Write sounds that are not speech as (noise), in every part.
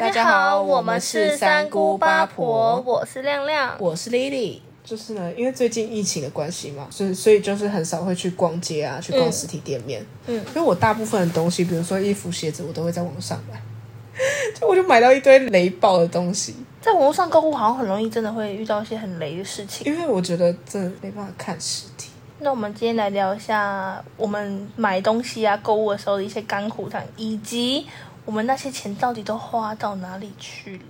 大家好，我们是三姑八婆，我是亮亮，我是 Lily。就是呢，因为最近疫情的关系嘛，所以所以就是很少会去逛街啊，去逛实体店面。嗯，因为我大部分的东西，比如说衣服、鞋子，我都会在网上买，(laughs) 就我就买到一堆雷爆的东西。在网络上购物好像很容易，真的会遇到一些很雷的事情。因为我觉得真的没办法看实体。那我们今天来聊一下我们买东西啊、购物的时候的一些甘苦谈，以及我们那些钱到底都花到哪里去了。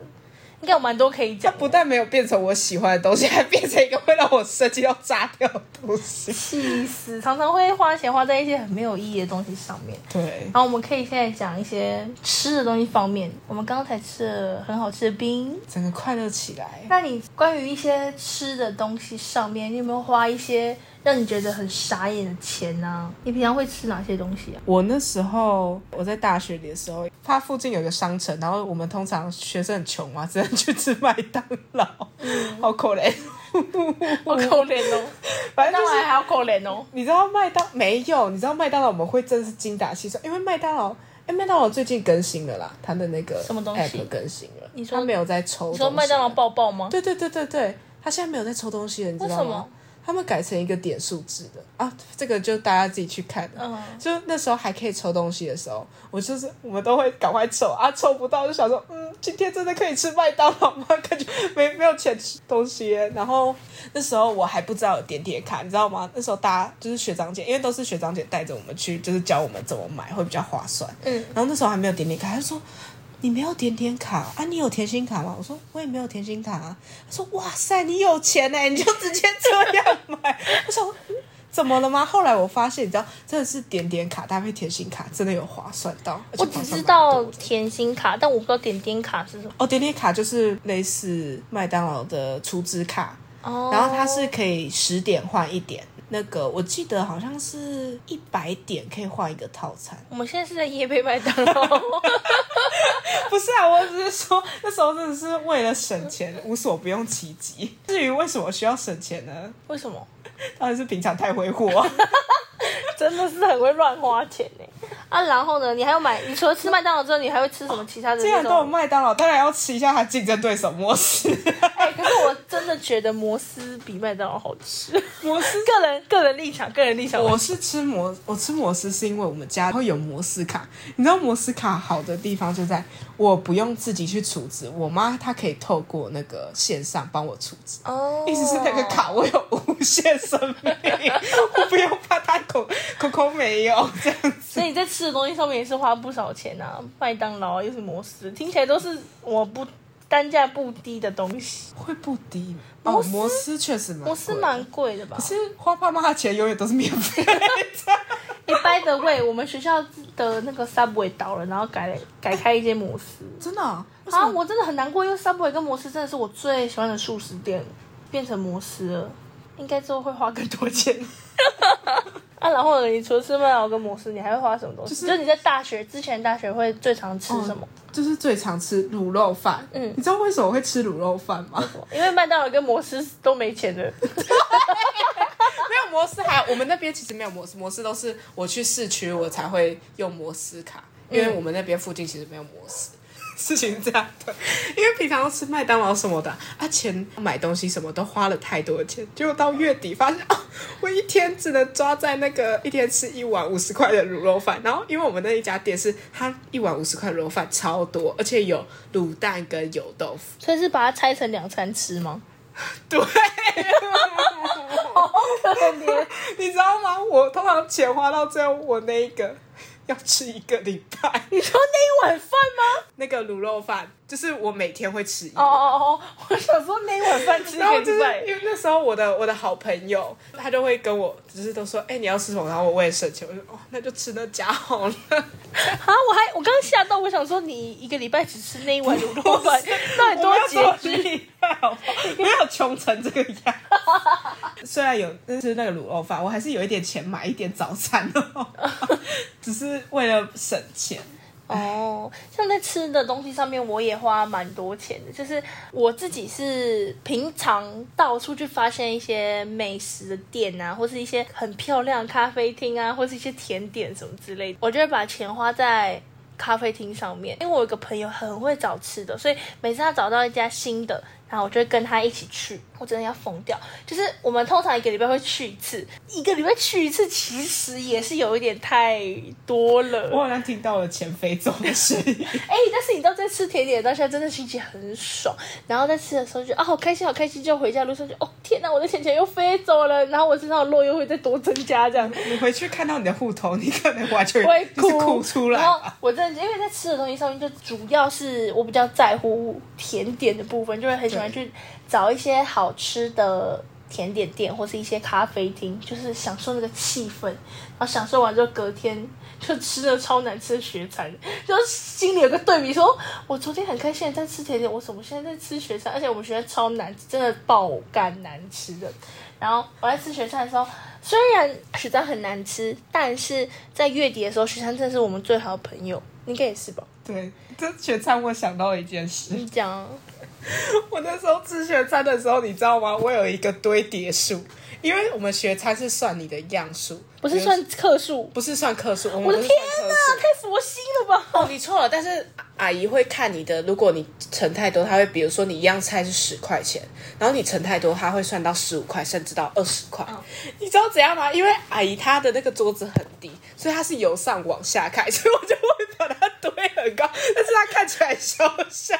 应该有蛮多可以讲。它不但没有变成我喜欢的东西，还变成一个会让我生气要炸掉的东西。气死！常常会花钱花在一些很没有意义的东西上面。对。然后我们可以现在讲一些吃的东西方面。我们刚才吃了很好吃的冰，整个快乐起来。那你关于一些吃的东西上面，你有没有花一些？让你觉得很傻眼的钱呢？你平常会吃哪些东西啊？我那时候我在大学里的时候，它附近有一个商城，然后我们通常学生很穷嘛，(laughs) 只能去吃麦当劳，好可怜，(laughs) 好可怜哦。(laughs) 反正还好可怜哦。你知道麦当没有？你知道麦当劳我们会真的是精打细算，因为麦当劳，哎，麦当劳最近更新了啦，它的那个什么东西更新了？你说没有在抽？你说麦当劳抱抱吗？对对对对对，它现在没有在抽东西了，你知道吗？他们改成一个点数制的啊，这个就大家自己去看。嗯，就那时候还可以抽东西的时候，我就是我们都会赶快抽啊，抽不到就想说，嗯，今天真的可以吃麦当劳吗？感觉没没有钱吃东西。然后那时候我还不知道有点点卡，你知道吗？那时候大家就是学长姐，因为都是学长姐带着我们去，就是教我们怎么买会比较划算。嗯，然后那时候还没有点点卡，他说。你没有点点卡啊？你有甜心卡吗？我说我也没有甜心卡啊。他说哇塞，你有钱呢，你就直接这样买。(laughs) 我说怎么了吗？后来我发现，你知道真的是点点卡搭配甜心卡，真的有划算到。我只知道甜心卡，但我不知道点点卡是什么。哦，点点卡就是类似麦当劳的储值卡，哦，然后它是可以十点换一点。那个我记得好像是一百点可以换一个套餐。我们现在是在夜配麦当劳，不是啊，我只是说那时候真的是为了省钱，无所不用其极。至于为什么需要省钱呢？为什么？当然是平常太挥霍，(laughs) 真的是很会乱花钱呢。啊，然后呢？你还要买？你除了吃麦当劳之后，你还会吃什么其他的？既然都有麦当劳，当然要吃一下它竞争对手摩斯。(laughs) 可是我真的觉得摩斯比麦当劳好吃。(laughs) 摩斯个人个人立场，个人立场。我是吃摩，我吃摩斯是因为我们家会有摩斯卡。你知道摩斯卡好的地方就在我不用自己去储值，我妈她可以透过那个线上帮我储值。哦，意思是那个卡我有无限生命，(laughs) 我不用怕它口口口没有这样子。所以你在吃的东西上面也是花不少钱啊，麦当劳又是摩斯，听起来都是我不。单价不低的东西会不低哦，摩斯确实摩斯蛮贵的吧？可是花爸妈的钱永远都是免费的。(laughs) 你 by the way，我们学校的那个 Subway 倒了，然后改改开一间摩斯，真的啊？我真的很难过，因为 Subway 跟摩斯真的是我最喜欢的素食店，变成摩斯了，应该之后会花更多钱。(laughs) 啊，然后？你除了吃麦当劳跟摩斯，你还会花什么东西？就是你在大学之前，大学会最常吃什么？就是最常吃卤肉饭。嗯，你知道为什么会吃卤肉饭吗？因为麦当劳跟摩斯都没钱的。(laughs) 没有摩斯，还有我们那边其实没有摩斯，摩斯都是我去市区我才会用摩斯卡，因为我们那边附近其实没有摩斯。事情这样的，因为平常都吃麦当劳什么的，啊，钱买东西什么都花了太多钱，结果到月底发现啊，我一天只能抓在那个一天吃一碗五十块的卤肉饭，然后因为我们那一家店是它一碗五十块卤肉饭超多，而且有卤蛋跟油豆腐，所以是把它拆成两餐吃吗？对，(laughs) (laughs) 你知道吗？我通常钱花到最后，我那一个。要吃一个礼拜？(laughs) 你说那一碗饭吗？那个卤肉饭，就是我每天会吃一碗。哦哦哦！我想说那一碗饭吃一个礼拜，因为那时候我的我的好朋友，他就会跟我，只是都说，哎，你要吃什么？然后我也省钱，我说，哦，那就吃那家好了。(laughs) 啊！我还我刚吓到，我想说你一个礼拜只吃那一碗卤肉饭，(laughs) 到底多节制？没有穷成这个样。虽然有就是那个卤肉饭，我还是有一点钱买一点早餐哦，(laughs) 只是为了省钱。哦，像在吃的东西上面，我也花蛮多钱的。就是我自己是平常到处去发现一些美食的店啊，或是一些很漂亮咖啡厅啊，或是一些甜点什么之类的，我就会把钱花在咖啡厅上面，因为我有个朋友很会找吃的，所以每次他找到一家新的。然后我就会跟他一起去，我真的要疯掉。就是我们通常一个礼拜会去一次，一个礼拜去一次，其实也是有一点太多了。我好像听到了钱飞走的声音。(laughs) 哎，但是你到在吃甜点当下，真的心情很爽。然后在吃的时候就啊，好开心，好开心。就回家路上就哦，天哪，我的钱钱又飞走了。然后我身上的肉又会再多增加这样。你回去看到你的户头，你可能完全会哭出来。我真的因为在吃的东西上面，就主要是我比较在乎甜点的部分，就会很喜欢。去找一些好吃的甜点店，或是一些咖啡厅，就是享受那个气氛。然后享受完之后，隔天就吃了超难吃的雪餐，(laughs) 就心里有个对比，说我昨天很开心在吃甜点，我怎么现在在吃雪餐？而且我们学校超难，真的爆干难吃的。然后我在吃雪餐的时候，虽然雪餐很难吃，但是在月底的时候，雪餐真的是我们最好的朋友，应该也是吧？对，这雪餐我想到了一件事，你讲。(laughs) 我那时候吃学餐的时候，你知道吗？我有一个堆叠数，因为我们学餐是算你的样数，不是算克数，不是算克数。我的天哪，太佛心了吧！哦，你错了。但是阿姨会看你的，如果你盛太多，她会比如说你一样菜是十块钱，然后你盛太多，她会算到十五块，甚至到二十块。你知道怎样吗？因为阿姨她的那个桌子很低，所以她是由上往下看，所以我就会把它堆很高，但是她看起来小小。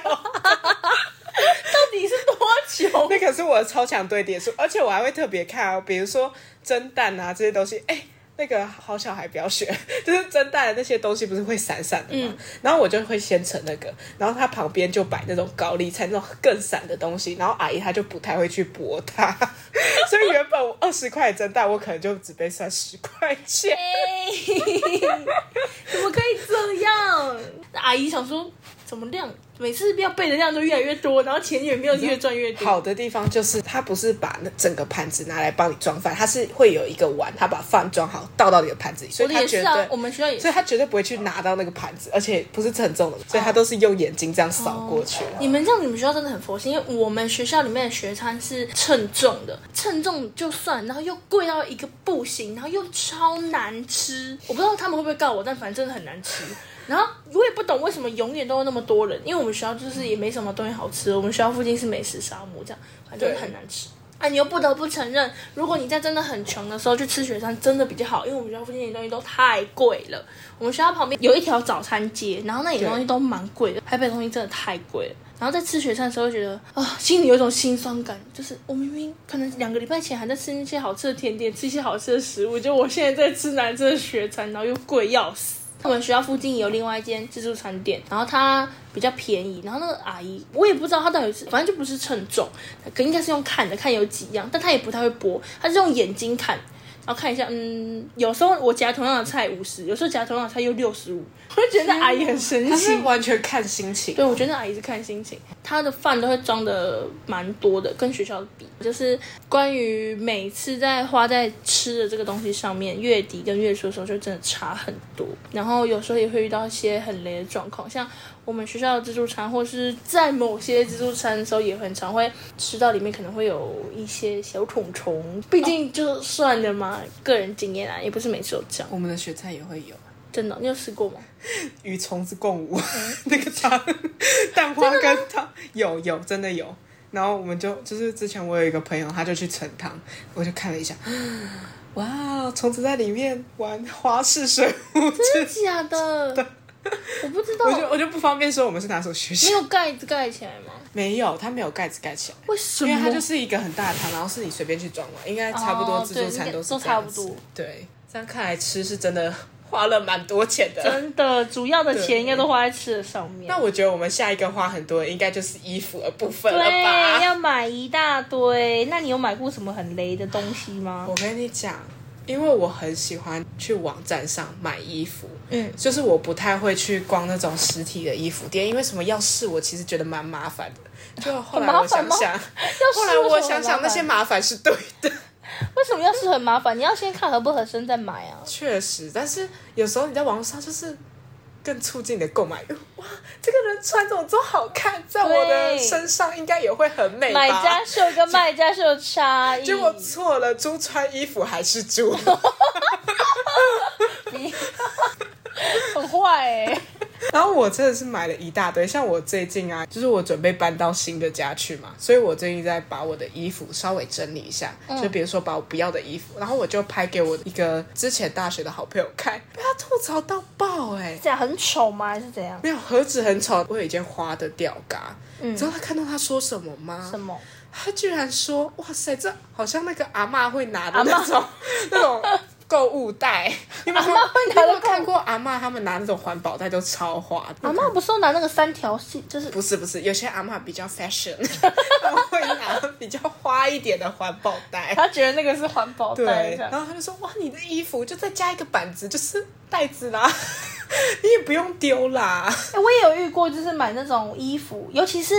到底是多久？那可是我的超强堆叠数，而且我还会特别看哦，比如说蒸蛋啊这些东西，哎，那个好小孩不要学，(laughs) 就是蒸蛋的那些东西不是会闪闪的吗？然后我就会先盛那个，然后它旁边就摆那种高丽菜那种更闪的东西，然后阿姨她就不太会去剥它，(laughs) 所以原本我二十块蒸蛋，我可能就只被算十块钱。(laughs) 怎么可以这样？阿姨想说。怎么量？每次要备的量都越来越多，然后钱也没有越赚越多。好的地方就是他不是把那整个盘子拿来帮你装饭，他是会有一个碗，他把饭装好倒到你的盘子里，所以他绝对我们学校也，所以他绝对不会去拿到那个盘子，而且不是称重的，所以他都是用眼睛这样扫过去。你们这样，你们学校真的很佛心，因为我们学校里面的学餐是称重的，称重就算，然后又贵到一个不行，然后又超难吃。我不知道他们会不会告我，但反正真的很难吃。然后我也不懂为什么永远都有那么多人，因为我们学校就是也没什么东西好吃，我们学校附近是美食沙漠，这样反正很难吃。啊，你又不得不承认，如果你在真的很穷的时候去吃雪山，真的比较好，因为我们学校附近的东西都太贵了。我们学校旁边有一条早餐街，然后那里东西都蛮贵的，台北东西真的太贵了。然后在吃雪山的时候，觉得啊，心里有一种心酸感，就是我明明可能两个礼拜前还在吃那些好吃的甜点，吃一些好吃的食物，就我现在在吃难吃的雪山，然后又贵要死。我们学校附近有另外一间自助餐店，然后它比较便宜。然后那个阿姨，我也不知道她到底是，反正就不是称重，可应该是用看的，看有几样，但她也不太会剥，她是用眼睛看。然后看一下，嗯，有时候我夹同样的菜五十，有时候夹同样的菜又六十五，我就觉得那阿姨很神奇，完全看心情。对，我觉得那阿姨是看心情，他的饭都会装的蛮多的，跟学校比，就是关于每次在花在吃的这个东西上面，月底跟月初的时候就真的差很多。然后有时候也会遇到一些很雷的状况，像。我们学校的自助餐，或是在某些自助餐的时候，也很常会吃到里面可能会有一些小虫虫。毕竟就算了嘛，个人经验啊，也不是每次都这样。我们的学菜也会有，真的，你有试过吗？与虫子共舞 (laughs) 那个汤，(laughs) 蛋花跟汤有有真的有。然后我们就就是之前我有一个朋友，他就去盛汤，我就看了一下，(gasps) 哇，虫子在里面玩花式水舞，(laughs) 真的假的？我不知道，我就我就不方便说我们是哪所学校。没有盖子盖起来吗？没有，它没有盖子盖起来。为什么？因为它就是一个很大的汤，然后是你随便去装嘛，应该差不多自助餐都是差不多。对，这样看来吃是真的花了蛮多钱的。真的，主要的钱应该都花在吃的上面。那我觉得我们下一个花很多，应该就是衣服的部分了吧？要买一大堆。那你有买过什么很雷的东西吗？我跟你讲。因为我很喜欢去网站上买衣服，嗯，就是我不太会去逛那种实体的衣服店，因为什么要试，我其实觉得蛮麻烦的。就后来我想想，(laughs) 后来我想想那些麻烦是对的。(laughs) 为什么要是很麻烦？你要先看合不合身再买啊。确实，但是有时候你在网上就是。更促进你的购买欲。哇，这个人穿这种这么好看，在我的身上应该也会很美吧？买家秀跟卖家秀差异。结果错了，猪穿衣服还是猪。(laughs) (laughs) 你 (laughs) 很坏哎！(laughs) 然后我真的是买了一大堆，像我最近啊，就是我准备搬到新的家去嘛，所以我最近在把我的衣服稍微整理一下，就比如说把我不要的衣服，然后我就拍给我一个之前大学的好朋友看，被他吐槽到爆哎，这样很丑吗？还是怎样？没有，何止很丑，我有一件花的吊嘎，你知道他看到他说什么吗？什么？他居然说：“哇塞，这好像那个阿妈会拿的那种那种。(laughs) ”购物袋，(laughs) 你们有没有看过阿妈他们拿那种环保袋都超花？阿妈不是都拿那个三条线，就是不是不是，有些阿妈比较 fashion，(laughs) 他们会拿比较花一点的环保袋。他觉得那个是环保袋，然后他就说：“哇，你的衣服就再加一个板子，就是袋子啦，(laughs) 你也不用丢啦。”我也有遇过，就是买那种衣服，尤其是。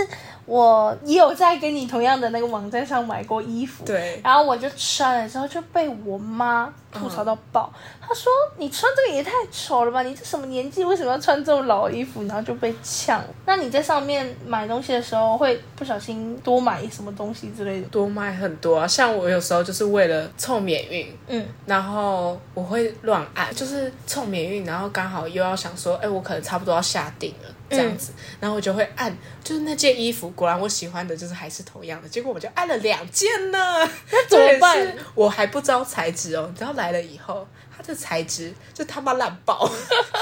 我也有在跟你同样的那个网站上买过衣服，对，然后我就穿了之后就被我妈吐槽到爆，她说你穿这个也太丑了吧，你这什么年纪为什么要穿这种老衣服？然后就被呛。那你在上面买东西的时候会不小心多买什么东西之类的？多买很多啊，像我有时候就是为了凑免运，嗯，然后我会乱按，就是凑免运，然后刚好又要想说，哎，我可能差不多要下定了。这样子，然后我就会按，就是那件衣服，果然我喜欢的就是还是同样的，结果我就按了两件呢，那怎么办？我还不知道材质哦，你知道来了以后，它的材质就他妈烂爆。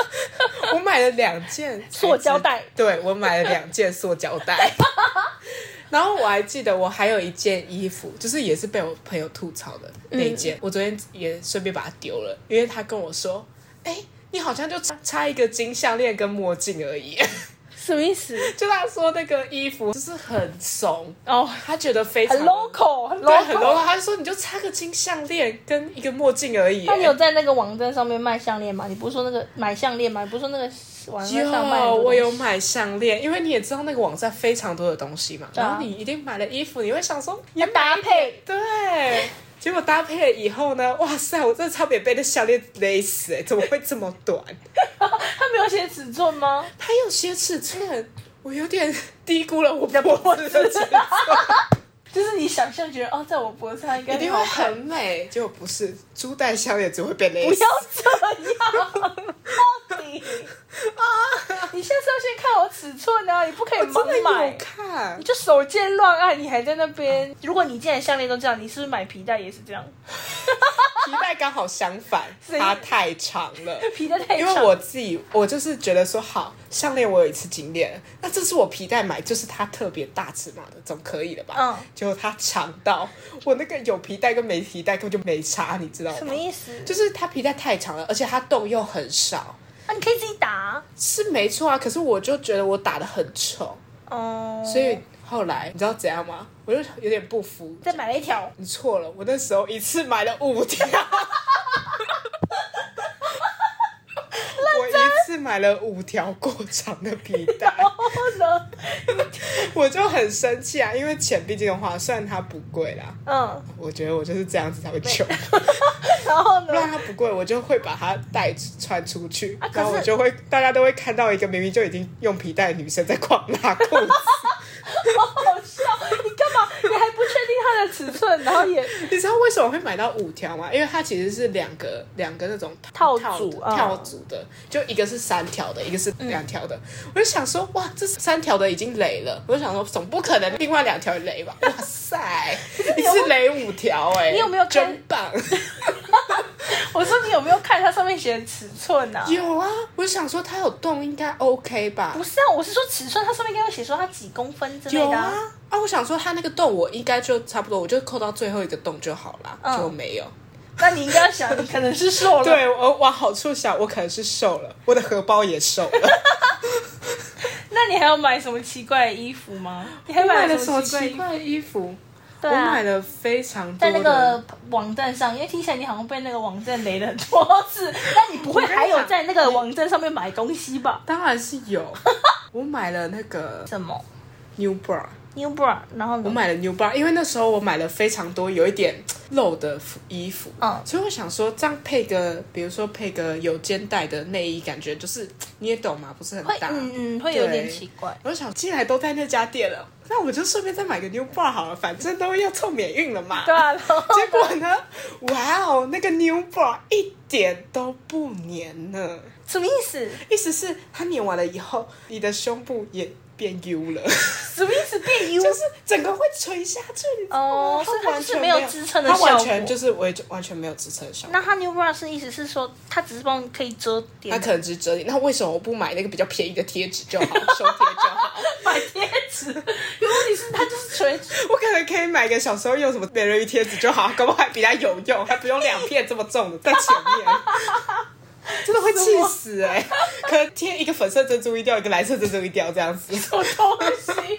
(laughs) 我买了两件塑胶袋，对我买了两件塑胶袋，然后我还记得我还有一件衣服，就是也是被我朋友吐槽的那件，我昨天也顺便把它丢了，因为他跟我说，哎。你好像就差差一个金项链跟墨镜而已，什么意思？(laughs) 就他说那个衣服就是很怂哦，他觉得非常 local，对，很 local。他说你就差个金项链跟一个墨镜而已。那你有在那个网站上面卖项链吗？你不是说那个买项链吗？不是说那个网站上卖？有，我有买项链，因为你也知道那个网站非常多的东西嘛。然后你一定买了衣服，你会想说也搭配，对。结果搭配了以后呢？哇塞！我真的差点被那项链勒死哎！怎么会这么短？(laughs) 他没有写尺寸吗？他有写尺寸，我有点低估了我脖子的尺寸。(laughs) 就是你想象觉得哦，在我脖子上应该一定会很美，结果不是，珠带项链只会被勒死。不要这样，到底啊！你现在是要先看我尺寸啊，你不可以盲买。看，你就手贱乱按，你还在那边。如果你既然项链都这样，你是不是买皮带也是这样？刚好相反，它太长了。(laughs) 皮带太长，因为我自己，我就是觉得说，好项链我有一次经验，那这是我皮带买，就是它特别大尺码的，总可以了吧？嗯。结果它长到我那个有皮带跟没皮带根本就没差，你知道吗？什么意思？就是它皮带太长了，而且它洞又很少。啊，你可以自己打。是没错啊，可是我就觉得我打的很丑。哦。所以。后来你知道怎样吗？我就有点不服，再买了一条。你错了，我那时候一次买了五条。(laughs) 我一次买了五条过长的皮带。(laughs) (laughs) 我就很生气啊，因为钱毕竟的话，虽然它不贵啦。嗯。我觉得我就是这样子才会穷。然后呢？不然它不贵，我就会把它带穿出去，然后我就会大家都会看到一个明明就已经用皮带的女生在狂拉裤子。(laughs) 好好笑！你干嘛？你还不确定它的尺寸，然后也 (laughs)…… 你知道为什么会买到五条吗？因为它其实是两个两个那种套组套组的，就一个是三条的，一个是两条的。我就想说，哇，这三条的已经雷了。我就想说，总不可能另外两条雷吧？哇塞，(laughs) 你是雷五条哎！你有没有真棒？(laughs) 我说你有没有看它上面写的尺寸啊？有啊，我就想说它有洞应该 OK 吧？不是啊，我是说尺寸，它上面应该会写说它几公分之类的。有啊，啊，我想说它那个洞我应该就差不多，我就扣到最后一个洞就好了，就没有。那你应该想，你可能是瘦了。对，我往好处想，我可能是瘦了，我的荷包也瘦了。(laughs) 那你还要买什么奇怪的衣服吗？你还买了什么奇怪的衣服？我买了非常多在那个网站上，因为听起来你好像被那个网站雷了很多次，(laughs) 但你不会还有在那个网站上面买东西吧？当然是有，我买了那个 (laughs) 什么？New Bra，New Bra，然后我买了 New Bra，因为那时候我买了非常多有一点露的衣服，嗯，所以我想说这样配个，比如说配个有肩带的内衣，感觉就是你也懂嘛，不是很大，嗯嗯，会有点奇怪。我想既然都在那家店了，那我就顺便再买个 New Bra 好了，反正都要凑免运了嘛。对啊。结果呢，哇哦，那个 New Bra 一点都不粘呢。什么意思？意思是它粘完了以后，你的胸部也。变 U 了，什么？变 U 就是整个会垂下去哦，它完全没有支撑的效果，它完全就是完完全没有支撑的效果。那它 New 是意思是说，它只是帮可以遮点，它可能只是遮点。那为什么我不买那个比较便宜的贴纸就好，手贴就好？(laughs) 买贴纸，问题是它就是垂。我可能可以买个小时候用什么美人鱼贴纸就好，搞不好还比它有用，还不用两片这么重的在前面。(laughs) 真的会气死哎！(laughs) 可能贴一个粉色珍珠一掉，一个蓝色珍珠一掉，这样子。(laughs) 什么东西？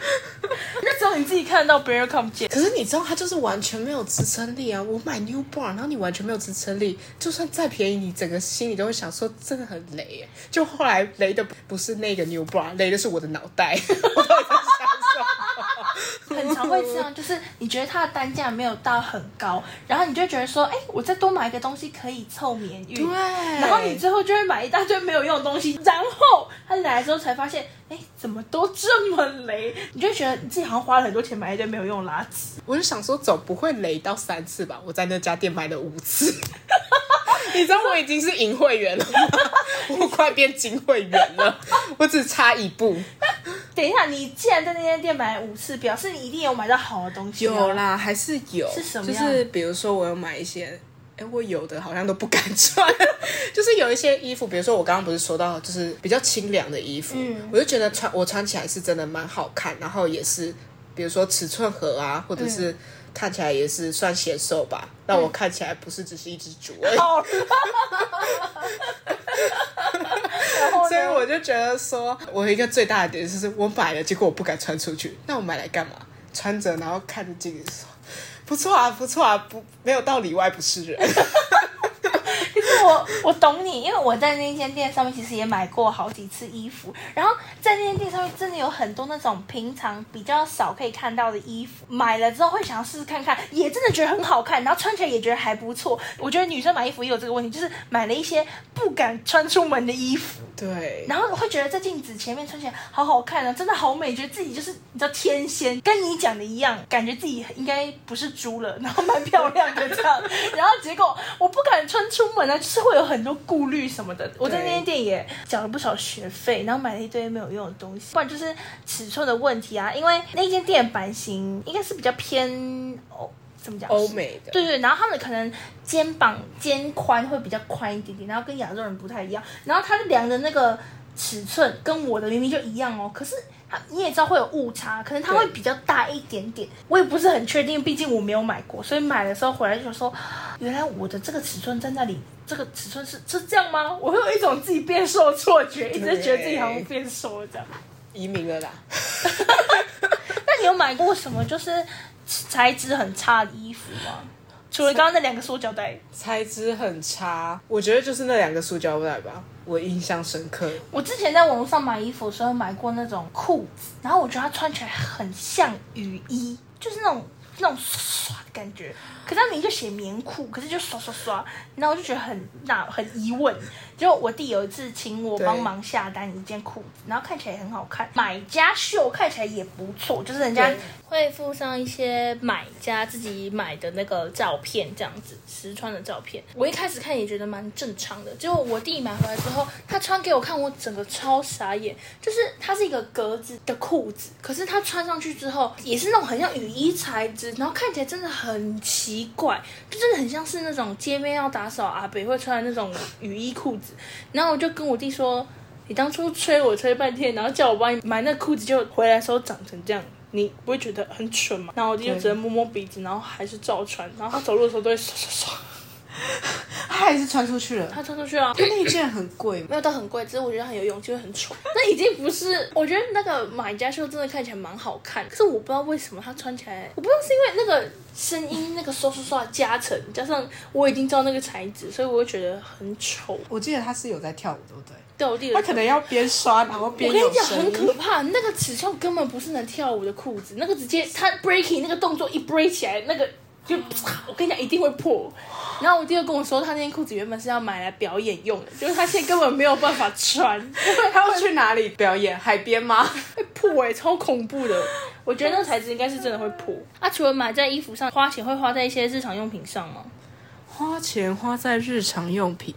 那只有你自己看到，别人看不见。可是你知道，它就是完全没有支撑力啊！我买 New Bar，然后你完全没有支撑力，就算再便宜，你整个心里都会想说，真的很雷。就后来雷的不是那个 New Bar，雷的是我的脑袋。很常会这样，就是你觉得它的单价没有到很高，然后你就觉得说，哎，我再多买一个东西可以凑免运，对，然后你最后就会买一大堆没有用的东西，然后它来之后才发现，哎，怎么都这么雷，你就觉得你自己好像花了很多钱买一堆没有用的垃圾。(laughs) 我就想说，总不会雷到三次吧？我在那家店买了五次，(laughs) 你知道我已经是银会员了吗？我快变金会员了，我只差一步。等一下，你既然在那间店买五次，表示你一定有买到好的东西。有啦，还是有。是什么？就是比如说，我有买一些，哎，我有的好像都不敢穿。(laughs) 就是有一些衣服，比如说我刚刚不是说到，就是比较清凉的衣服，我就觉得穿我穿起来是真的蛮好看，然后也是，比如说尺寸合啊，或者是看起来也是算显瘦吧，让我看起来不是只是一只猪。(laughs) 所以我就觉得说，我一个最大的点就是我买了，结果我不敢穿出去。那我买来干嘛？穿着然后看着镜子说，不错啊，不错啊，不没有到里外不是人。因为我我懂你，因为我在那间店上面其实也买过好几次衣服，然后在那间店上面真的有很多那种平常比较少可以看到的衣服，买了之后会想要试试看看，也真的觉得很好看，然后穿起来也觉得还不错。我觉得女生买衣服也有这个问题，就是买了一些不敢穿出门的衣服，对，然后会觉得在镜子前面穿起来好好看啊，真的好美，觉得自己就是你知道天仙，跟你讲的一样，感觉自己应该不是猪了，然后蛮漂亮的这样，(laughs) 然后结果我不敢穿出门。就是会有很多顾虑什么的，我在那间店也缴了不少学费，然后买了一堆没有用的东西，不然就是尺寸的问题啊。因为那间店版型应该是比较偏欧，怎么讲？欧美的。对对，然后他们可能肩膀肩宽会比较宽一点点，然后跟亚洲人不太一样。然后他量的那个尺寸跟我的明明就一样哦，可是他。你也知道会有误差，可能他会比较大一点点，我也不是很确定，毕竟我没有买过，所以买的时候回来就说，原来我的这个尺寸在那里，这个尺寸是是这样吗？(laughs) 我会有一种自己变瘦的错觉，一直觉得自己好像变瘦了这样。移民了啦。(laughs) 那你有买过什么就是材质很差的衣服吗？除了刚刚那两个塑胶袋，材质很差，我觉得就是那两个塑胶袋吧，我印象深刻。我之前在网络上买衣服的时候买过那种裤子，然后我觉得它穿起来很像雨衣，就是那种那种刷的感觉。可是它名就写棉裤，可是就刷刷刷，然后我就觉得很那很疑问。就我弟有一次请我帮忙下单一件裤子，然后看起来也很好看，买家秀看起来也不错，就是人家会附上一些买家自己买的那个照片，这样子实穿的照片。我一开始看也觉得蛮正常的，结果我弟买回来之后，他穿给我看，我整个超傻眼。就是它是一个格子的裤子，可是他穿上去之后也是那种很像雨衣材质，然后看起来真的很奇怪，就真的很像是那种街边要打扫阿北会穿的那种雨衣裤子。然后我就跟我弟说：“你当初催我催半天，然后叫我帮你买那裤子，就回来时候长成这样，你不会觉得很蠢吗？”然后我弟就只能摸摸鼻子，然后还是照穿。然后他走路的时候都会。(laughs) 他还是穿出去了。他穿出去了。那一件很贵，没有到很贵，只是我觉得很有用，就会很丑。(laughs) 那已经不是，我觉得那个买家秀真的看起来蛮好看，可是我不知道为什么他穿起来，我不知道是因为那个声音那个刷刷刷加成，加上我已经知道那个材质，所以我会觉得很丑。我记得他是有在跳舞，对不对？对，我记得他可能要边刷然后边。我跟你讲，很可怕，那个尺寸根本不是能跳舞的裤子，那个直接他 breaking 那个动作一 break 起来，那个。就我跟你讲，一定会破。然后我弟又跟我说，他那件裤子原本是要买来表演用的，就是他现在根本没有办法穿。(laughs) 他要去哪里表演？海边吗？(laughs) 会破哎，超恐怖的。我觉得那个材质应该是真的会破。啊，除了买在衣服上，花钱会花在一些日常用品上吗？花钱花在日常用品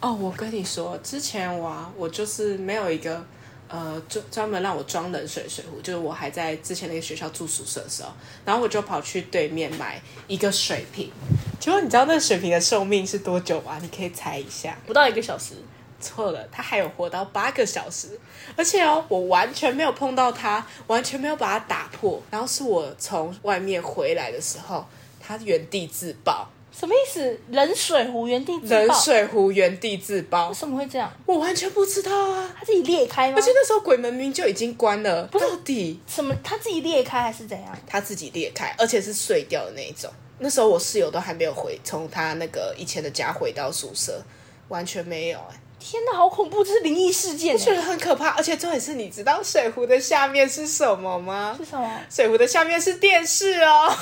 哦，我跟你说，之前我啊我就是没有一个。呃，专专门让我装冷水水壶，就是我还在之前那个学校住宿舍的时候，然后我就跑去对面买一个水瓶。结果你知道那个水瓶的寿命是多久吗？你可以猜一下，不到一个小时。错了，它还有活到八个小时，而且哦，我完全没有碰到它，完全没有把它打破。然后是我从外面回来的时候，它原地自爆。什么意思？冷水壶原地自爆？冷水壶原地自爆？为什么会这样？我完全不知道啊！它自己裂开吗？而且那时候鬼门明明就已经关了，到底什么？它自己裂开还是怎样？它自己裂开，而且是碎掉的那一种。那时候我室友都还没有回，从他那个以前的家回到宿舍，完全没有。哎，天哪，好恐怖！这是灵异事件，我觉得很可怕。而且重点是，你知道水壶的下面是什么吗？是什么？水壶的下面是电视哦。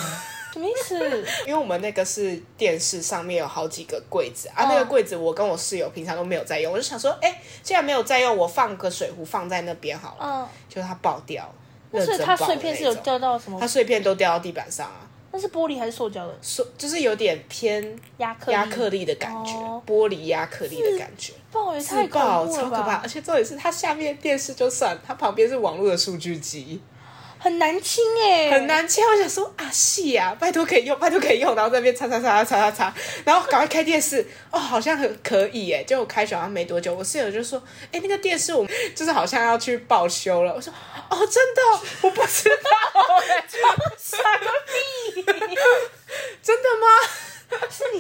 什么意思？因为我们那个是电视上面有好几个柜子啊，那个柜子我跟我室友平常都没有在用，我就想说，哎，既然没有在用，我放个水壶放在那边好了。嗯，就它爆掉，是它碎片是有掉到什么？它碎片都掉到地板上啊。那是玻璃还是塑胶的？塑就是有点偏亚克亚克力的感觉，玻璃亚克力的感觉。爆也太恐怖了超可怕！而且重点是它下面电视就算，它旁边是网络的数据机。很难清哎，很难清。我想说啊，是啊，拜托可以用，拜托可以用，然后在那边擦擦擦擦擦擦，然后赶快开电视哦，好像很可以哎。结果开好像没多久，我室友就说：“哎，那个电视我们就是好像要去报修了。”我说：“哦，真的，我不知道，(laughs) 什么屁？(laughs)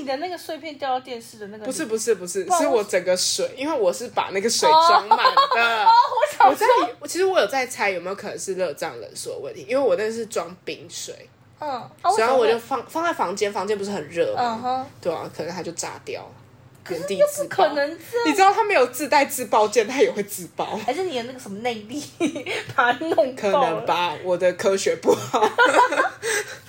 真的吗？”是你的那个碎片掉到电视的那个？不是不是不是，是我整个水，因为我是把那个水装满的。(laughs) 我在，我其实我有在猜有没有可能是热胀冷缩的问题，因为我那是装冰水。嗯，然后我就放放在房间，房间不是很热吗？对啊，可能它就炸掉，原地自爆。可能你知道它没有自带自爆键，它也会自爆。还是你的那个什么内力 (laughs) 把它弄可能吧，我的科学不好。(laughs)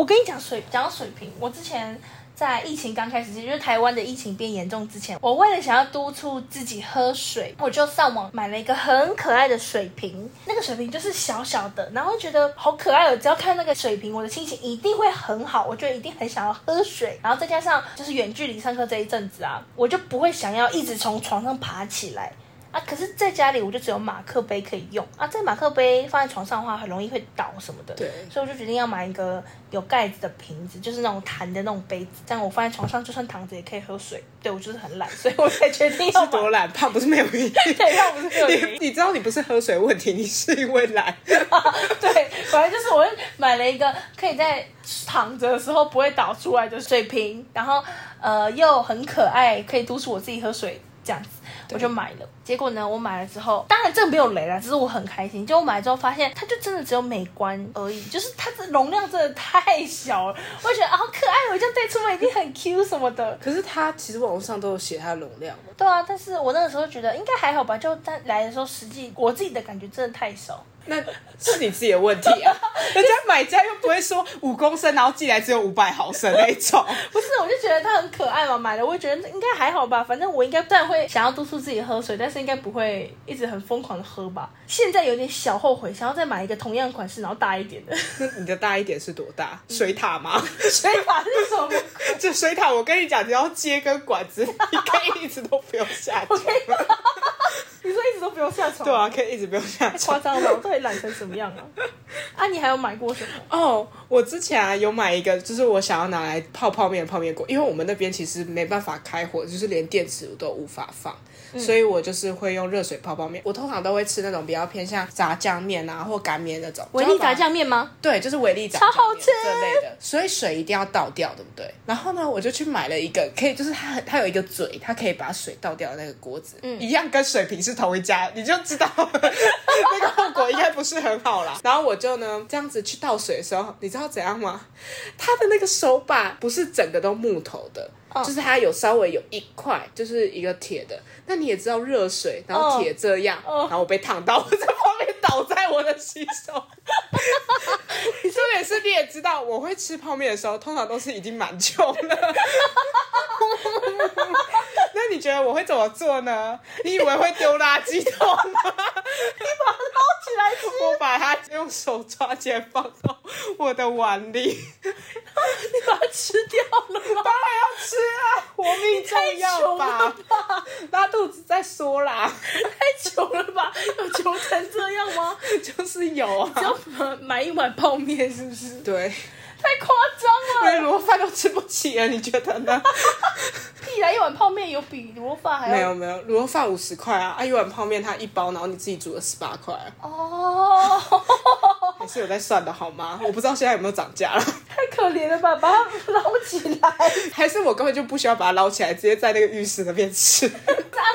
我跟你讲水，讲到水瓶，我之前在疫情刚开始，就是台湾的疫情变严重之前，我为了想要督促自己喝水，我就上网买了一个很可爱的水瓶。那个水瓶就是小小的，然后觉得好可爱哦。只要看那个水瓶，我的心情一定会很好，我就一定很想要喝水。然后再加上就是远距离上课这一阵子啊，我就不会想要一直从床上爬起来。啊，可是在家里我就只有马克杯可以用啊，这马克杯放在床上的话，很容易会倒什么的。对，所以我就决定要买一个有盖子的瓶子，就是那种弹的那种杯子，这样我放在床上就算躺着也可以喝水。对我就是很懒，(laughs) 所以我才决定要。是多懒？胖不是没有原因。(laughs) 对，胖不是没有原因。你知道你不是喝水问题，你是因为懒。(laughs) 对，反正就是我买了一个可以在躺着的时候不会倒出来的水瓶，然后呃又很可爱，可以督促我自己喝水这样子。我就买了，结果呢，我买了之后，当然这个没有雷啦，只是我很开心。结果买了之后发现，它就真的只有美观而已，就是它的容量真的太小了。我觉得啊，好可爱，我这样带出门一定很 Q 什么的。可是它其实网络上都有写它的容量。对啊，但是我那个时候觉得应该还好吧，就在来的时候，实际我自己的感觉真的太少。那是你自己的问题啊！(laughs) 人家买家又不会说五公升，然后寄来只有五百毫升那种。不是，我就觉得它很可爱嘛，买了我也觉得应该还好吧。反正我应该当然会想要督促自己喝水，但是应该不会一直很疯狂的喝吧。现在有点小后悔，想要再买一个同样款式，然后大一点的。那 (laughs) (laughs) 你的大一点是多大？水塔吗？水塔是什么？(laughs) 这水塔，我跟你讲，只要接根管子，你可以一直都不用下床。你说一直都不用下床？对啊，可以一直不用下床。夸张了，我到底懒成什么样啊？啊，你还有买过什么？哦，我之前啊有买一个，就是我想要拿来泡泡面的泡面锅，因为我们那边其实没办法开火，就是连电池都无法放。所以我就是会用热水泡泡面。我通常都会吃那种比较偏向炸酱面啊或干面那种。维力炸酱面吗？对，就是维力炸酱面这类的。所以水一定要倒掉，对不对？然后呢，我就去买了一个可以，就是它它有一个嘴，它可以把水倒掉的那个锅子，嗯，一样跟水瓶是同一家，你就知道 (laughs) 那个后果应该不是很好啦。(laughs) 然后我就呢这样子去倒水的时候，你知道怎样吗？它的那个手把不是整个都木头的。就是它有稍微有一块，就是一个铁的。那你也知道热水，然后铁这样，然后我被烫到，我在旁边倒在我的洗手。(laughs) 重点是你也知道，我会吃泡面的时候，通常都是已经蛮穷了。(laughs) 那你觉得我会怎么做呢？你以为会丢垃圾桶吗？你把它捞起来吃。我把它用手抓起来放到我的碗里。你把它吃掉了吗？当然要吃啊，活命重要吧？拉肚子再说啦。太穷了吧？有穷成这样吗？(laughs) 就是有啊。就买买一碗泡面是不是？对。太夸张了，连卤肉饭都吃不起啊！你觉得呢？(laughs) 屁来一碗泡面有比卤肉饭还要？没有没有，卤肉饭五十块啊，啊一碗泡面它一包，然后你自己煮了十八块。哦，还是有在算的好吗？我不知道现在有没有涨价了。太可怜了吧，把它捞起来。(laughs) 还是我根本就不需要把它捞起来，直接在那个浴室那边吃。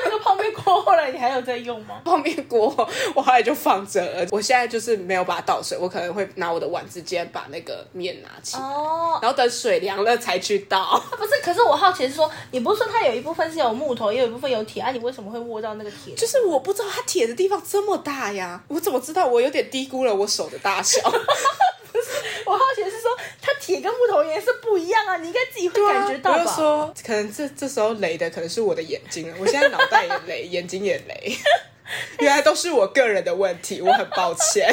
那那个泡面锅后来你还有在用吗？泡面锅我后来就放着，我现在就是没有把它倒水，我可能会拿我的碗直接把那个面拿起。哦，然后等水凉了才去倒。(laughs) 不是，可是我好奇是说，你不是说它有一部分是有木头，也有一部分有铁啊？你为什么会握到那个铁？就是我不知道它铁的地方这么大呀，我怎么知道？我有点低估了我手的大小。不是，我好奇是说，它铁跟木头颜色不一样啊，你应该自己会感觉到吧？我就说，可能这这时候雷的可能是我的眼睛了，我现在脑袋也雷，(laughs) 眼睛也雷。(laughs) 原来都是我个人的问题，我很抱歉。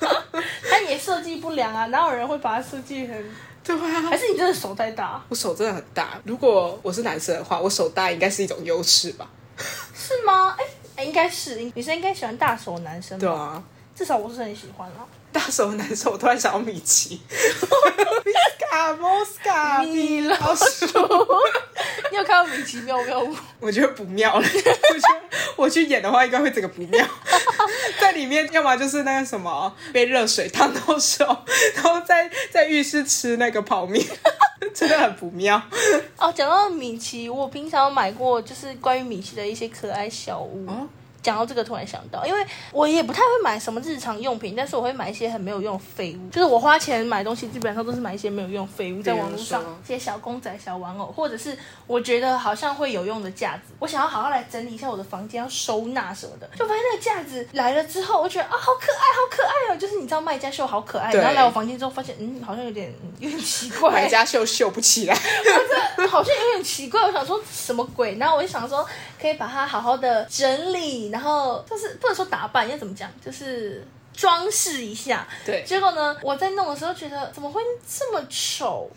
(laughs) 他也设计不良啊，哪有人会把它设计很？对啊，还是你真的手太大？我手真的很大。如果我是男生的话，我手大应该是一种优势吧？是吗？哎，应该是女生应该喜欢大手男生。对啊，至少我是很喜欢啊。大手男生，我突然想到米奇。(laughs) 卡莫斯卡米老鼠。你有看到米奇妙妙屋？我觉得不妙了。(laughs) 我觉得我去演的话，应该会整个不妙。(laughs) 在里面，要么就是那个什么被热水烫到手，然后在在浴室吃那个泡面，真的很不妙。哦，讲到米奇，我平常买过就是关于米奇的一些可爱小物。讲到这个，突然想到，因为我也不太会买什么日常用品，但是我会买一些很没有用的废物。就是我花钱买东西，基本上都是买一些没有用废物，在网络上一些小公仔、小玩偶，或者是我觉得好像会有用的架子。我想要好好来整理一下我的房间，要收纳什么的，就发现那个架子来了之后，我觉得啊，好可爱，好可爱哦！就是你知道卖家秀好可爱，然后来我房间之后发现，嗯，好像有点有点奇怪，卖家秀秀不起来，(laughs) 这好像有点奇怪。我想说什么鬼？然后我就想说，可以把它好好的整理。然后就是不能说打扮，要怎么讲？就是装饰一下。对。结果呢，我在弄的时候觉得怎么会这么丑？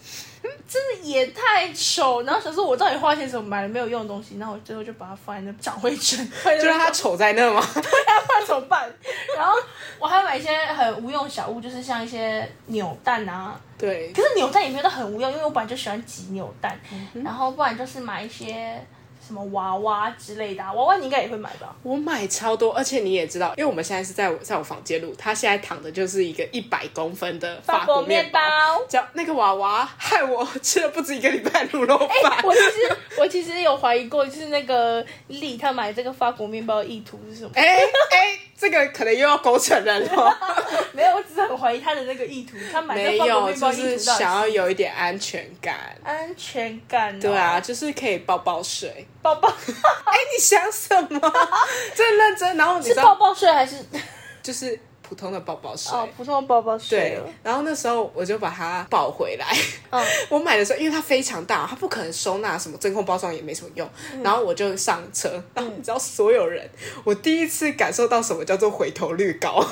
真的也太丑。然后想说，我到底花钱什么买了没有用的东西？然后我最后就把它放在那长灰尘，(laughs) 就让它丑在那吗？(laughs) 对啊，不然怎么办？然后我还买一些很无用小物，就是像一些扭蛋啊。对。可是扭蛋也没有很无用，因为我本来就喜欢挤扭蛋。然后不然就是买一些。什么娃娃之类的，娃娃你应该也会买吧？我买超多，而且你也知道，因为我们现在是在我在我房间录，他现在躺的就是一个一百公分的法国面包，叫那个娃娃害我吃了不止一个礼拜卤肉饭。我其实我其实有怀疑过，就是那个丽他买这个法国面包的意图是什么？哎哎，这个可能又要勾承认了。(laughs) 没有，我只是很怀疑他的那个意图。他买没有，就是想要有一点安全感。安全感。对啊，就是可以抱抱睡。抱抱，(laughs) 哎，你想什么？(laughs) 真认真，然后你是抱抱睡还是 (laughs) 就是普通的抱抱睡？哦，普通的抱抱睡。对，然后那时候我就把它抱回来。嗯，我买的时候，因为它非常大，它不可能收纳什么真空包装，也没什么用。然后我就上车，然后你知道，所有人，我第一次感受到什么叫做回头率高，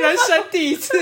人生第一次。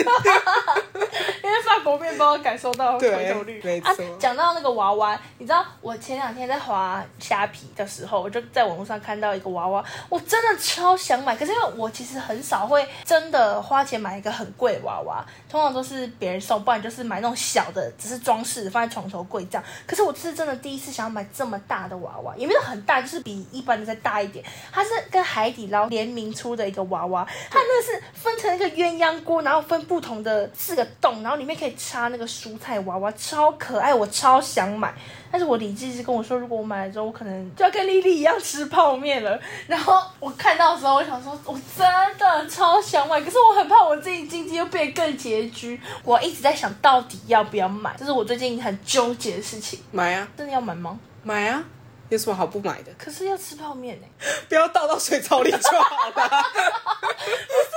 因为大国面包感受到回头率。没错。讲到那个娃娃，你知道我前两天在滑虾皮的时候，我就在网络上看到一个娃娃，我真的超想买。可是因为我其实很少会真的花钱买一个很贵的娃娃，通常都是别人送，不然就是买那种小的，只是装饰放在床头柜这样。可是我是真的第一次想要买这么大的娃娃，也没有很大，就是比一般的再大一点。它是跟海底捞联名出的一个娃娃，它那是分成一个鸳鸯锅，然后分不同的四个洞，然后里面可以插那个蔬菜娃娃，超可爱，我超想买。但是我理智是跟我说，如果我买了之后，我可能就要跟丽丽一样吃泡面了。然后我看到的时候，我想说，我真的超想买，可是我很怕我自己经济又变更拮据。我一直在想到底要不要买，这是我最近很纠结的事情。买啊！真的要买吗？买啊！有什么好不买的？可是要吃泡面呢，不要倒到水槽里就好了。不是，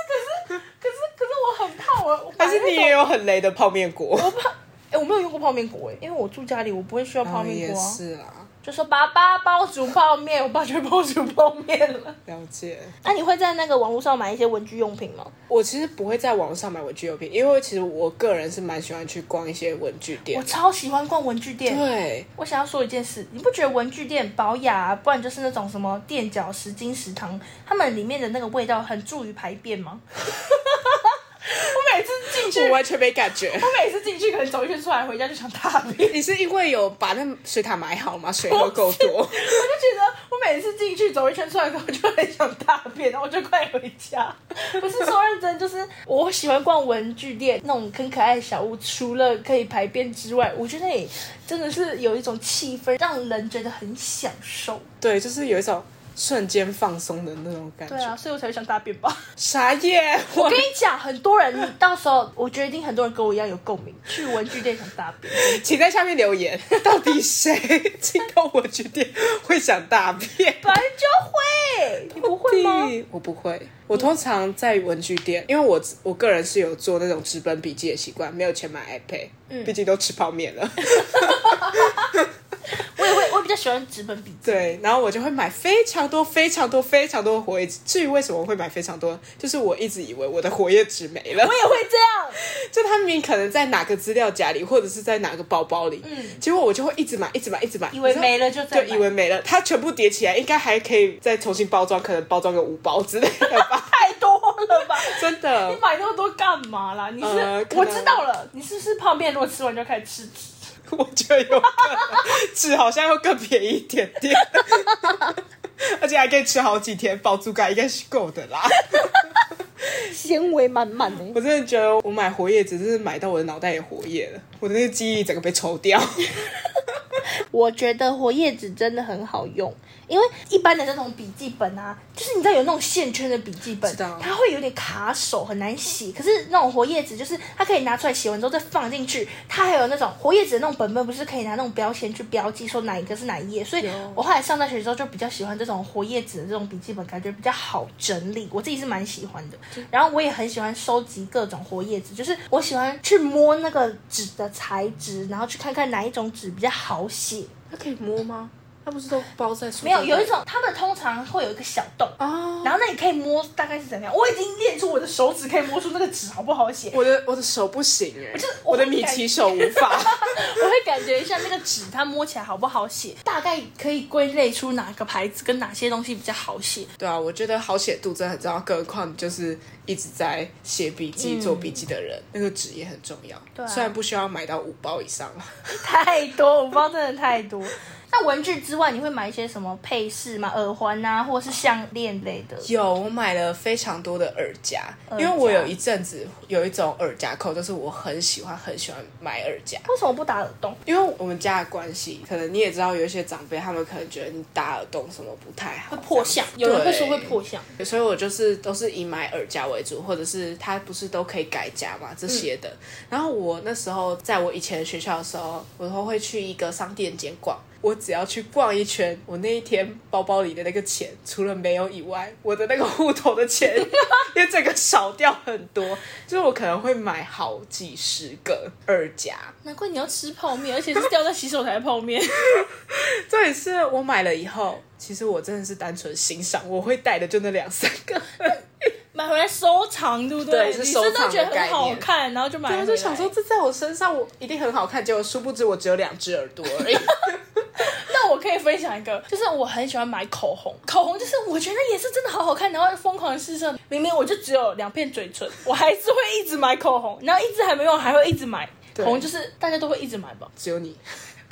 可是，可是，可是我很怕我。但是你也有很雷的泡面锅。我怕。哎，我没有用过泡面锅哎，因为我住家里，我不会需要泡面锅啊。是啊，就说爸爸帮我煮泡面，我爸就会帮我煮泡面了。了解。那你会在那个网络上买一些文具用品吗？我其实不会在网络上买文具用品，因为其实我个人是蛮喜欢去逛一些文具店。我超喜欢逛文具店。对。我想要说一件事，你不觉得文具店、保雅，不然就是那种什么垫脚石、金石堂，他们里面的那个味道很助于排便吗？(laughs) 我每次进去，我完全没感觉。(laughs) 我每次进去，可能走一圈出来，回家就想大便。你是因为有把那水塔买好吗？水喝够多。我就觉得，我每次进去走一圈出来，我就很想大便，然后我就快回家。不是说认真，就是我喜欢逛文具店，那种很可爱的小屋，除了可以排便之外，我觉得也真的是有一种气氛，让人觉得很享受。对，就是有一种。瞬间放松的那种感觉。对啊，所以我才会想大便吧。啥耶？我跟你讲，很多人到时候，我觉得一定很多人跟我一样有共鸣，去文具店想大便。请在下面留言，到底谁 (laughs) 进到文具店会想大便？本来就会，你不会吗？我不会。我通常在文具店，因为我我个人是有做那种纸本笔记的习惯，没有钱买 iPad，嗯，毕竟都吃泡面了。(laughs) (laughs) 我也会，我比较喜欢纸本笔记。对，然后我就会买非常多、非常多、非常多的活页纸。至于为什么我会买非常多，就是我一直以为我的活页纸没了。我也会这样，(laughs) 就他明明可能在哪个资料夹里，或者是在哪个包包里，嗯，结果我就会一直买，一直买，一直买，以为没了就再以为没了，它全部叠起来，应该还可以再重新包装，可能包装个五包之类的吧。(laughs) 太多了吧？真的？你买那么多干嘛啦？你是我知道了，你是不是泡面如果吃完就开始吃纸？我觉得有纸好像要更便宜一点点，(laughs) 而且还可以吃好几天，饱足感应该是够的啦。(laughs) 纤维满满的，我真的觉得我买活页纸，是买到我的脑袋也活页了，我的那个记忆整个被抽掉。(laughs) 我觉得活页纸真的很好用。因为一般的那种笔记本啊，就是你知道有那种线圈的笔记本，它会有点卡手，很难写。可是那种活页纸，就是它可以拿出来写完之后再放进去。它还有那种活页纸的那种本本，不是可以拿那种标签去标记说哪一个是哪一页。所以我后来上大学之后就比较喜欢这种活页纸的这种笔记本，感觉比较好整理。我自己是蛮喜欢的。然后我也很喜欢收集各种活页纸，就是我喜欢去摸那个纸的材质，然后去看看哪一种纸比较好写。它可以摸吗？它不是都包在没有有一种，他们通常会有一个小洞哦，然后那你可以摸大概是怎样。我已经练出我的手指可以摸出那个纸好不好写。我的我的手不行哎，就是我的米奇手无法。(laughs) 我会感觉一下那个纸，它摸起来好不好写，大概可以归类出哪个牌子跟哪些东西比较好写。对啊，我觉得好写度真的很重要，更何况就是一直在写笔记、做笔记的人，那个纸也很重要。对，虽然不需要买到五包以上 (laughs) 太多五包真的太多。那文具之外，你会买一些什么配饰吗？耳环啊，或者是项链类的？有，我买了非常多的耳夹，因为我有一阵子有一种耳夹扣，就是我很喜欢很喜欢买耳夹。为什么不打耳洞？因为我们家的关系，可能你也知道，有一些长辈他们可能觉得你打耳洞什么不太好，会破相。有人会说会破相，所以我就是都是以买耳夹为主，或者是它不是都可以改夹嘛这些的。然后我那时候在我以前学校的时候，我都会去一个商店间逛。我只要去逛一圈，我那一天包包里的那个钱，除了没有以外，我的那个户头的钱也整个少掉很多。就是我可能会买好几十个耳夹，难怪你要吃泡面，而且是掉在洗手台的泡面。这也是我买了以后，其实我真的是单纯欣赏，我会带的就那两三个。买回来收藏，对不对？对，是收藏的很好看，然后就买。对，就想说这在我身上我一定很好看，结果殊不知我只有两只耳朵而已。(laughs) (laughs) 那我可以分享一个，就是我很喜欢买口红，口红就是我觉得也是真的好好看，然后疯狂的试色。明明我就只有两片嘴唇，我还是会一直买口红，然后一直还没用，还会一直买。口红就是大家都会一直买吧？只有你。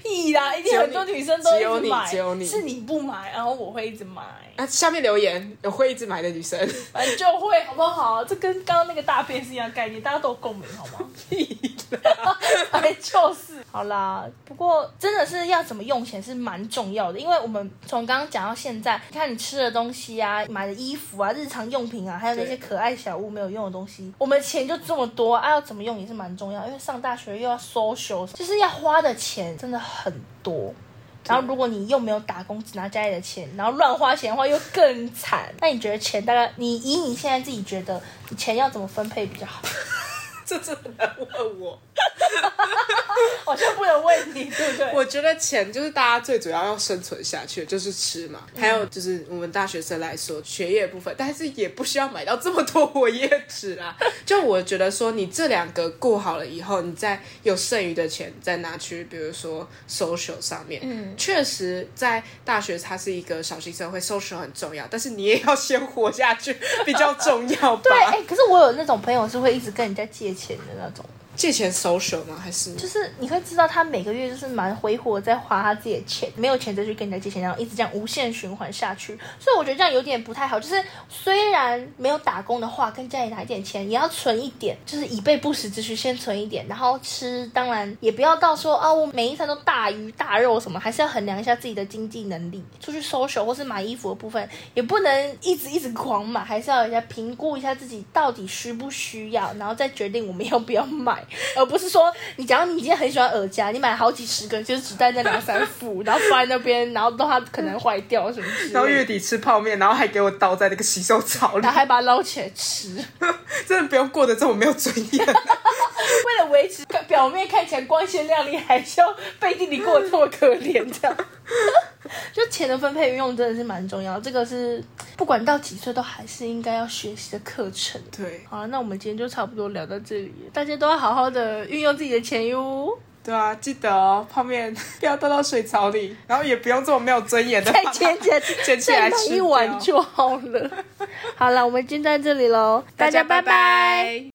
屁啦！一定很多女生都一直买，是你不买，然后我会一直买。啊，下面留言有会一直买的女生，反正就会好不好？这跟刚刚那个大便是一样概念，大家都有共鸣，好吗？(laughs) 屁啦！(laughs) 哎，就是。好啦，不过真的是要怎么用钱是蛮重要的，因为我们从刚刚讲到现在，你看你吃的东西啊，买的衣服啊，日常用品啊，还有那些可爱小物没有用的东西，我们钱就这么多啊，要怎么用也是蛮重要。因为上大学又要 social，就是要花的钱真的很多。然后如果你又没有打工，只拿家里的钱，然后乱花钱的话又更惨。那你觉得钱大概，你以你现在自己觉得，你钱要怎么分配比较好？(laughs) 这真的难问我，(laughs) 好像不能问你，对不对？我觉得钱就是大家最主要要生存下去，就是吃嘛。还有就是我们大学生来说，学业部分，但是也不需要买到这么多活页纸啦。(laughs) 就我觉得说，你这两个过好了以后，你再有剩余的钱再拿去，比如说 social 上面。嗯，确实在大学它是一个小型社会，social 很重要，但是你也要先活下去比较重要吧？对，哎，可是我有那种朋友是会一直跟人家借。钱的那种。借钱 social 吗？还是就是你会知道他每个月就是蛮挥霍在花他自己的钱，没有钱再去跟人家借钱，然后一直这样无限循环下去。所以我觉得这样有点不太好。就是虽然没有打工的话，跟家里拿一点钱，也要存一点，就是以备不时之需，先存一点。然后吃，当然也不要到说啊，我每一餐都大鱼大肉什么，还是要衡量一下自己的经济能力。出去 social 或是买衣服的部分，也不能一直一直狂买，还是要人家评估一下自己到底需不需要，然后再决定我们要不要买。而不是说你，假如你今天很喜欢耳夹，你买好几十个，就是只带那两三副，(laughs) 然后放在那边，然后都它可能坏掉什么之类然后月底吃泡面，然后还给我倒在那个洗手槽里，然后还把它捞起来吃，(laughs) 真的不用过得这么没有尊严。为了维持表面看起来光鲜亮丽，还是要背地里过得这么可怜，这样。(laughs) 就钱的分配运用真的是蛮重要，这个是 (tsk) 不管到几岁都还是应该要学习的课程。对，好了，那我们今天就差不多聊到这里，大家都要好好的运用自己的钱哟。对啊，记得哦，泡面 (laughs) 不要倒到水槽里，然后也不用这么没有尊严的再捡捡 (laughs) 捡起来吃一碗就好了。好了，我们今天在这里喽，大家拜拜。